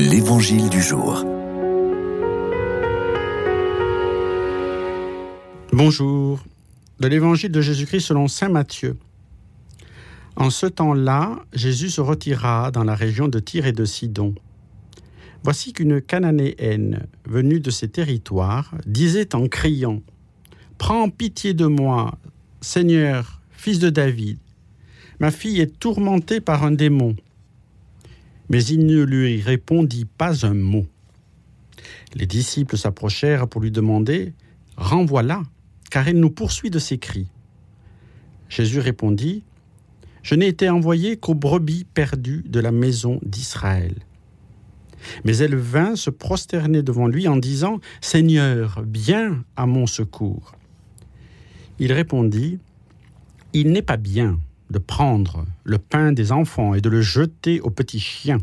L'Évangile du jour. Bonjour. De l'Évangile de Jésus-Christ selon Saint Matthieu. En ce temps-là, Jésus se retira dans la région de Tyr et de Sidon. Voici qu'une Cananéenne, venue de ces territoires, disait en criant Prends pitié de moi, Seigneur, fils de David. Ma fille est tourmentée par un démon mais il ne lui répondit pas un mot. Les disciples s'approchèrent pour lui demander Renvoie-la, car elle nous poursuit de ses cris. Jésus répondit Je n'ai été envoyé qu'aux brebis perdues de la maison d'Israël. Mais elle vint se prosterner devant lui en disant Seigneur, viens à mon secours. Il répondit Il n'est pas bien de prendre le pain des enfants et de le jeter aux petits chiens.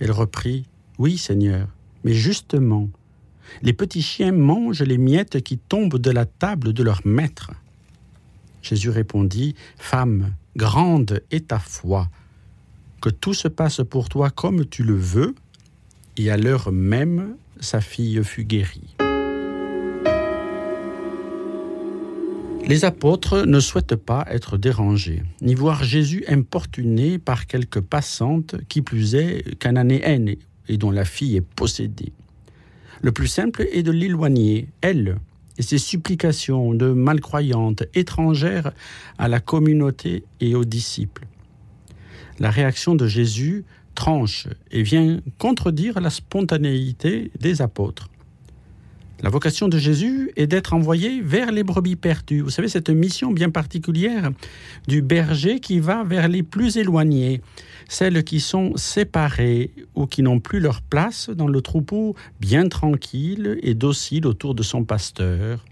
Elle reprit, Oui, Seigneur, mais justement, les petits chiens mangent les miettes qui tombent de la table de leur maître. Jésus répondit, Femme, grande est ta foi, que tout se passe pour toi comme tu le veux. Et à l'heure même, sa fille fut guérie. Les apôtres ne souhaitent pas être dérangés, ni voir Jésus importuné par quelques passantes, qui plus est cananéennes, et dont la fille est possédée. Le plus simple est de l'éloigner, elle, et ses supplications de malcroyantes étrangères à la communauté et aux disciples. La réaction de Jésus tranche et vient contredire la spontanéité des apôtres. La vocation de Jésus est d'être envoyé vers les brebis perdues. Vous savez, cette mission bien particulière du berger qui va vers les plus éloignés, celles qui sont séparées ou qui n'ont plus leur place dans le troupeau bien tranquille et docile autour de son pasteur.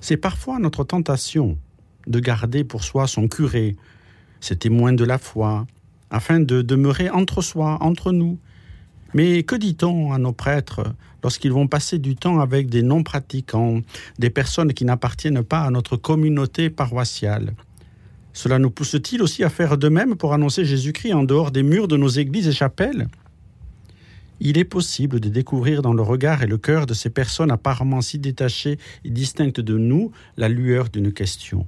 C'est parfois notre tentation de garder pour soi son curé, ses témoins de la foi, afin de demeurer entre soi, entre nous, mais que dit-on à nos prêtres lorsqu'ils vont passer du temps avec des non-pratiquants, des personnes qui n'appartiennent pas à notre communauté paroissiale? Cela nous pousse-t-il aussi à faire de même pour annoncer Jésus-Christ en dehors des murs de nos églises et chapelles? Il est possible de découvrir dans le regard et le cœur de ces personnes apparemment si détachées et distinctes de nous la lueur d'une question.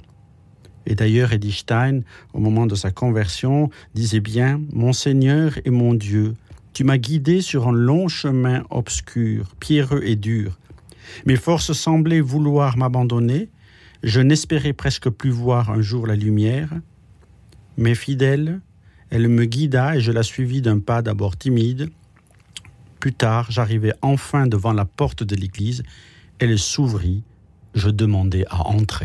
Et d'ailleurs, Edith Stein, au moment de sa conversion, disait bien Mon Seigneur et mon Dieu, tu m'as guidé sur un long chemin obscur, pierreux et dur. Mes forces semblaient vouloir m'abandonner. Je n'espérais presque plus voir un jour la lumière. Mais fidèle, elle me guida et je la suivis d'un pas d'abord timide. Plus tard, j'arrivai enfin devant la porte de l'église. Elle s'ouvrit. Je demandai à entrer.